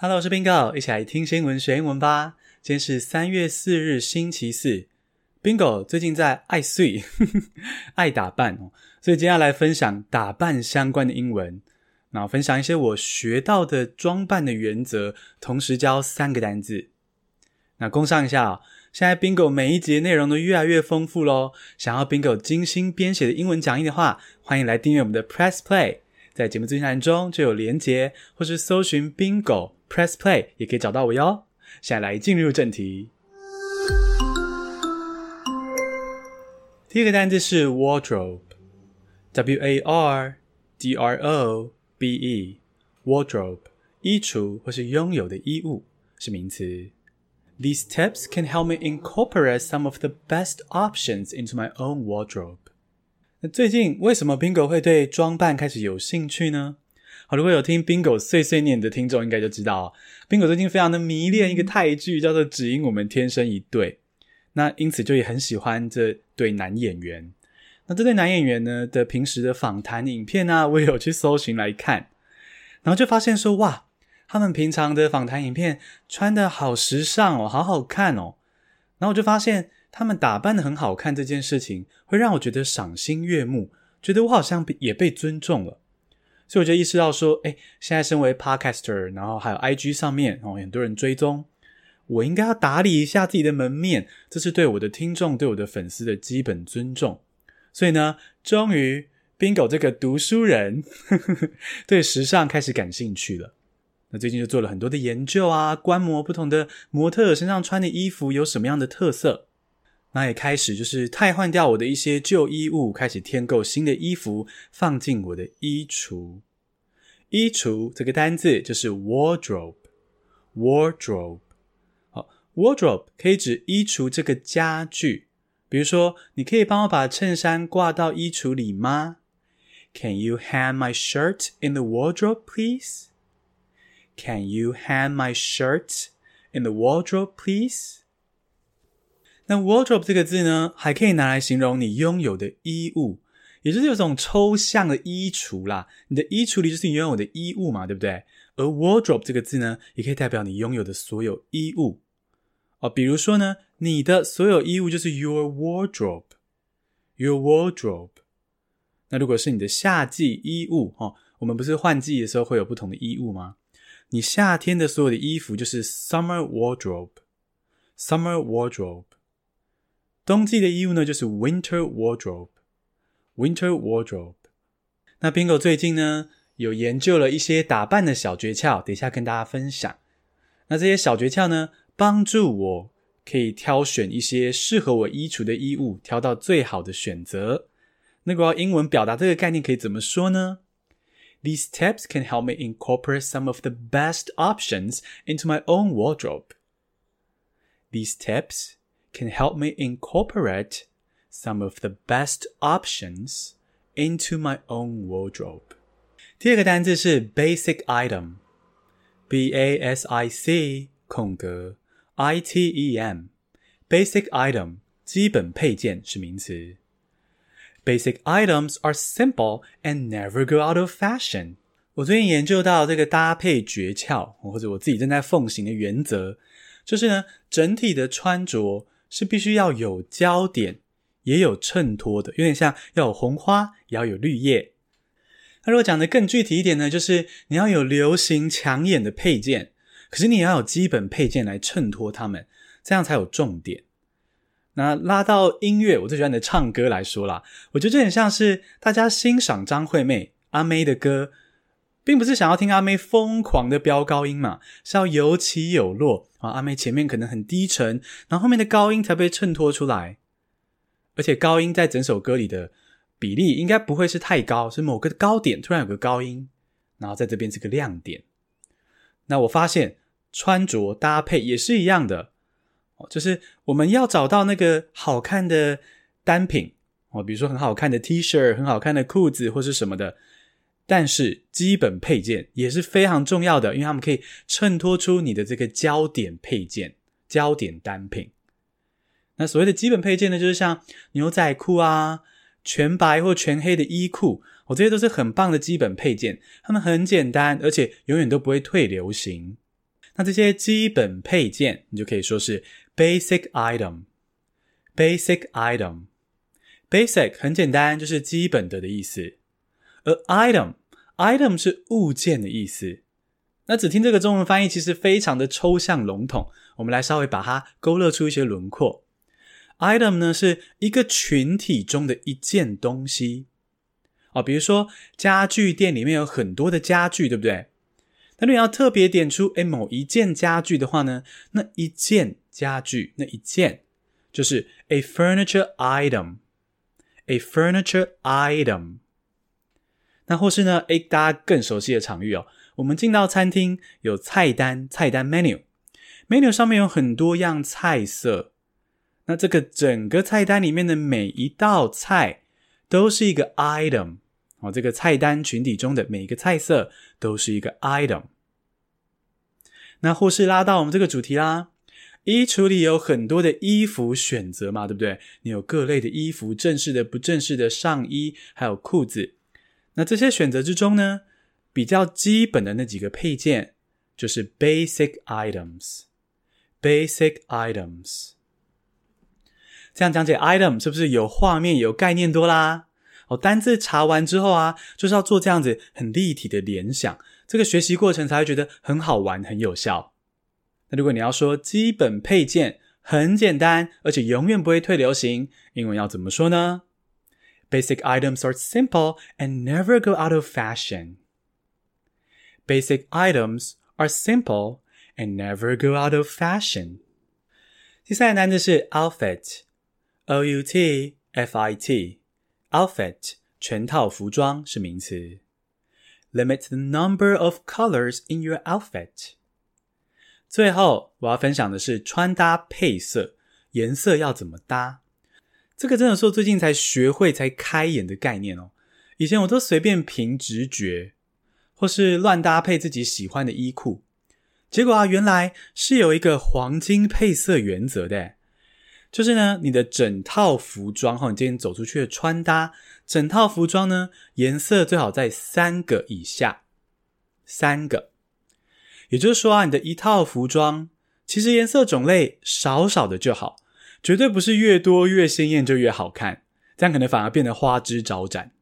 Hello，我是 Bingo，一起来听新闻学英文吧。今天是三月四日，星期四。Bingo 最近在爱睡，爱打扮，所以接下来分享打扮相关的英文，然后分享一些我学到的装扮的原则，同时教三个单字。那工商一下哦，现在 Bingo 每一集内容都越来越丰富喽。想要 Bingo 精心编写的英文讲义的话，欢迎来订阅我们的 Press Play，在节目资讯栏中就有连结，或是搜寻 Bingo。Press Play 也可以找到我哟。现在来进入正题。第一个单词是 wardrobe，W A R D R O B E，wardrobe，衣橱或是拥有的衣物是名词。These tips can help me incorporate some of the best options into my own wardrobe。那最近为什么 Bingo 会对装扮开始有兴趣呢？好，如果有听 Bingo 碎碎念的听众，应该就知道，Bingo 最近非常的迷恋一个泰剧，叫做《只因我们天生一对》。那因此就也很喜欢这对男演员。那这对男演员呢的平时的访谈影片啊，我也有去搜寻来看，然后就发现说，哇，他们平常的访谈影片穿得好时尚哦，好好看哦。然后我就发现他们打扮得很好看这件事情，会让我觉得赏心悦目，觉得我好像也被尊重了。所以我就意识到说，哎，现在身为 podcaster，然后还有 IG 上面哦，很多人追踪，我应该要打理一下自己的门面，这是对我的听众、对我的粉丝的基本尊重。所以呢，终于 Bingo 这个读书人呵呵 对时尚开始感兴趣了。那最近就做了很多的研究啊，观摩不同的模特身上穿的衣服有什么样的特色。那也开始就是汰换掉我的一些旧衣物，开始添购新的衣服，放进我的衣橱。衣橱这个单字就是 wardrobe，wardrobe。好，wardrobe 可以指衣橱这个家具。比如说，你可以帮我把衬衫挂到衣橱里吗？Can you hang my shirt in the wardrobe, please? Can you hang my shirt in the wardrobe, please? 那 wardrobe 这个字呢，还可以拿来形容你拥有的衣物，也就是有种抽象的衣橱啦。你的衣橱里就是你拥有的衣物嘛，对不对？而 wardrobe 这个字呢，也可以代表你拥有的所有衣物哦。比如说呢，你的所有衣物就是 your wardrobe，your wardrobe。那如果是你的夏季衣物哦，我们不是换季的时候会有不同的衣物吗？你夏天的所有的衣服就是 summer wardrobe，summer wardrobe。冬季的衣物呢，就是 winter wardrobe，winter wardrobe。那 Bingo 最近呢，有研究了一些打扮的小诀窍，等一下跟大家分享。那这些小诀窍呢，帮助我可以挑选一些适合我衣橱的衣物，挑到最好的选择。那个英文表达这个概念可以怎么说呢？These tips can help me incorporate some of the best options into my own wardrobe. These tips can help me incorporate some of the best options into my own wardrobe. 第二个单字是 basic item，b a s i c 空格 i t e m，basic item 基本配件是名词。Basic items are simple and never go out of fashion。我最近研究到这个搭配诀窍，或者我自己正在奉行的原则，就是呢，整体的穿着。 是必须要有焦点，也有衬托的，有点像要有红花，也要有绿叶。那如果讲得更具体一点呢，就是你要有流行抢眼的配件，可是你要有基本配件来衬托它们，这样才有重点。那拉到音乐，我最喜欢的唱歌来说啦，我觉得这很像是大家欣赏张惠妹阿妹的歌。并不是想要听阿妹疯狂的飙高音嘛，是要有起有落啊。阿妹前面可能很低沉，然后后面的高音才被衬托出来。而且高音在整首歌里的比例应该不会是太高，是某个高点突然有个高音，然后在这边是个亮点。那我发现穿着搭配也是一样的哦，就是我们要找到那个好看的单品哦，比如说很好看的 T 恤、很好看的裤子或是什么的。但是基本配件也是非常重要的，因为它们可以衬托出你的这个焦点配件、焦点单品。那所谓的基本配件呢，就是像牛仔裤啊、全白或全黑的衣裤，我这些都是很棒的基本配件。它们很简单，而且永远都不会退流行。那这些基本配件，你就可以说是 basic item。basic item。basic 很简单，就是基本的的意思。而 item item 是物件的意思。那只听这个中文翻译，其实非常的抽象笼统。我们来稍微把它勾勒出一些轮廓。item 呢，是一个群体中的一件东西。哦，比如说家具店里面有很多的家具，对不对？那你要特别点出诶某一件家具的话呢，那一件家具那一件就是 a furniture item，a furniture item。那或是呢，诶大家更熟悉的场域哦，我们进到餐厅有菜单，菜单 menu，menu 上面有很多样菜色，那这个整个菜单里面的每一道菜都是一个 item。哦，这个菜单群体中的每一个菜色都是一个 item。那或是拉到我们这个主题啦，衣橱里有很多的衣服选择嘛，对不对？你有各类的衣服，正式的、不正式的上衣，还有裤子。那这些选择之中呢，比较基本的那几个配件就是 basic items。basic items。这样讲解 item 是不是有画面、有概念多啦？哦，单字查完之后啊，就是要做这样子很立体的联想，这个学习过程才会觉得很好玩、很有效。那如果你要说基本配件很简单，而且永远不会退流行，英文要怎么说呢 ？Basic items are simple and never go out of fashion. Basic items are simple and never go out of fashion. 第三个单字是 outfit，O-U-T-F-I-T。Outfit 全套服装是名词。Limit the number of colors in your outfit。最后我要分享的是穿搭配色，颜色要怎么搭？ 这个真的是我最近才学会、才开眼的概念哦。以前我都随便凭直觉，或是乱搭配自己喜欢的衣裤，结果啊，原来是有一个黄金配色原则的。就是呢，你的整套服装哈，你今天走出去的穿搭，整套服装呢，颜色最好在三个以下，三个。也就是说啊，你的一套服装，其实颜色种类少少的就好，绝对不是越多越鲜艳就越好看，这样可能反而变得花枝招展。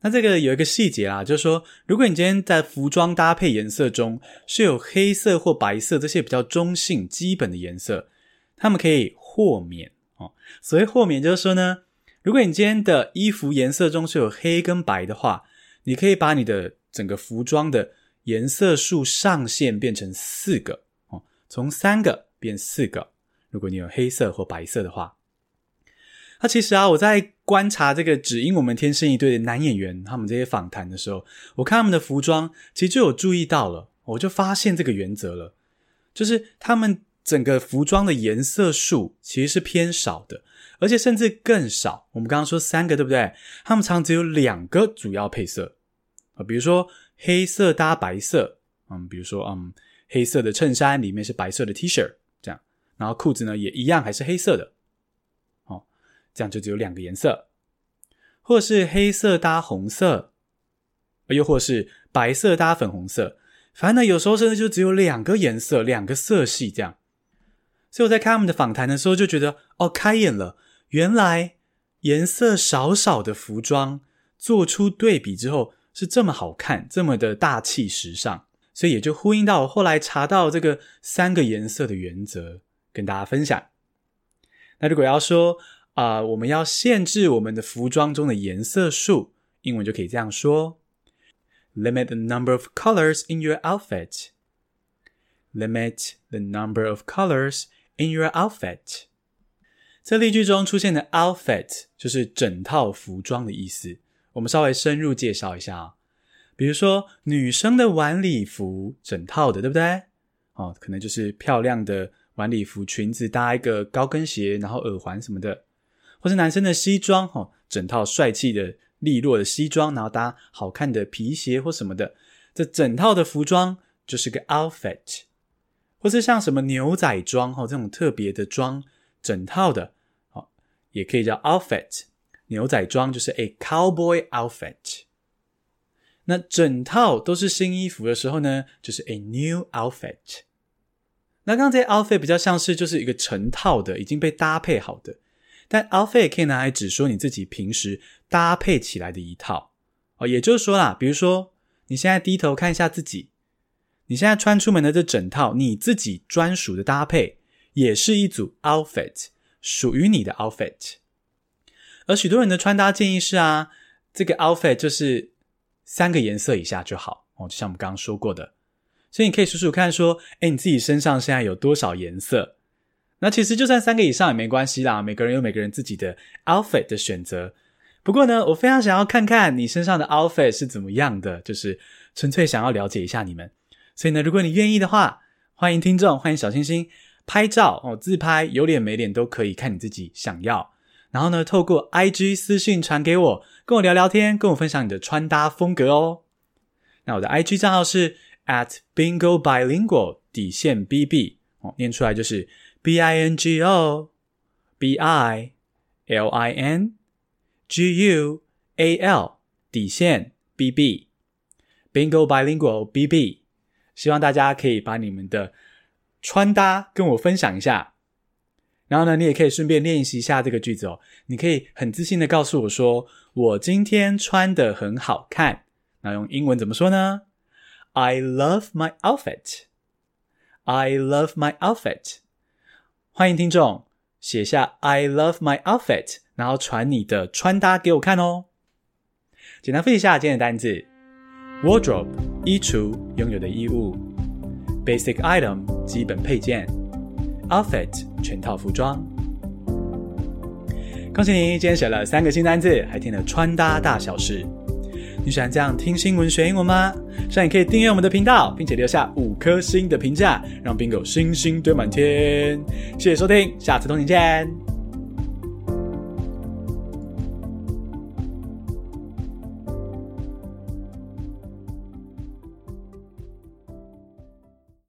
那这个有一个细节啦，就是说，如果你今天在服装搭配颜色中是有黑色或白色这些比较中性基本的颜色，它们可以。豁免哦，所谓豁免就是说呢，如果你今天的衣服颜色中是有黑跟白的话，你可以把你的整个服装的颜色数上限变成四个哦，从三个变四个。如果你有黑色或白色的话，那其实啊，我在观察这个只因我们天生一对的男演员他们这些访谈的时候，我看他们的服装，其实就有注意到了，我就发现这个原则了，就是他们。整个服装的颜色数其实是偏少的，而且甚至更少。我们刚刚说三个，对不对？他们常只有两个主要配色啊，比如说黑色搭白色，嗯，比如说嗯，黑色的衬衫里面是白色的 T 恤，然后裤子呢也一样还是黑色的，哦，这样就只有两个颜色，或是黑色搭红色，又或是白色搭粉红色，反正呢有时候甚至就只有两个颜色，两个色系这样。所以我在看他们的访谈的时候，就觉得哦，开眼了。原来颜色少少的服装做出对比之后是这么好看，这么的大气时尚。所以也就呼应到我后来查到这个三个颜色的原则，跟大家分享。那如果要说啊、我们要限制我们的服装中的颜色数，英文就可以这样说：Limit the number of colors in your outfit. Limit the number of colors. In your outfit，这例句中出现的 outfit 就是整套服装的意思。我们稍微深入介绍一下啊，比如说女生的晚礼服，整套的，对不对？哦，可能就是漂亮的晚礼服，裙子搭一个高跟鞋，然后耳环什么的，或是男生的西装，哦，整套帅气的利落的西装，然后搭好看的皮鞋或什么的，这整套的服装就是个 outfit。或是像什么牛仔装哈，这种特别的装，整套的，好，也可以叫 outfit。牛仔装就是 a cowboy outfit。那整套都是新衣服的时候呢，就是 a new outfit。那刚才 outfit 比较像是就是一个成套的，已经被搭配好的。但 outfit 可以拿来指说你自己平时搭配起来的一套哦，也就是说啦，比如说你现在低头看一下自己，你现在穿出门的这整套你自己专属的搭配，也是一组 outfit，属于你的 outfit。而许多人的穿搭建议是啊，这个 outfit 就是三个颜色以下就好哦，就像我们刚刚说过的。所以你可以数数看，说，诶，你自己身上现在有多少颜色？那其实就算三个以上也没关系啦，每个人有每个人自己的 outfit 的选择。不过呢，我非常想要看看你身上的 outfit 是怎么样的，就是纯粹想要了解一下你们。所以呢，如果你愿意的话，欢迎听众，欢迎小星星拍照哦，自拍有脸没脸都可以，看你自己想要。然后呢，透过 IG 私信传给我，跟我聊聊天，跟我分享你的穿搭风格哦。那我的 IG 账号是 at bingo bilingual 底线 bb 哦，念出来就是。B I N G O B I L I N G U A L 底线 B B Bingo Bilingual B B，希望大家可以把你们的穿搭跟我分享一下。然后呢，你也可以顺便练习一下这个句子哦。你可以很自信的告诉我说：“我今天穿的很好看。”那用英文怎么说呢？I love my outfit. I love my outfit. 欢迎听众写下 "I love my outfit"，然后传你的穿搭给我看哦。简单复习一下今天的单字：wardrobe 衣橱，拥有的衣物；basic item 基本配件；outfit 全套服装。恭喜你，今天写了三个新单字，还听了穿搭大小事。你喜欢这样听新闻学英文吗？希望你可以订阅我们的频道，并且留下五颗星的评价，让 Bingo 星星堆满天。谢谢收听，下次通勤见。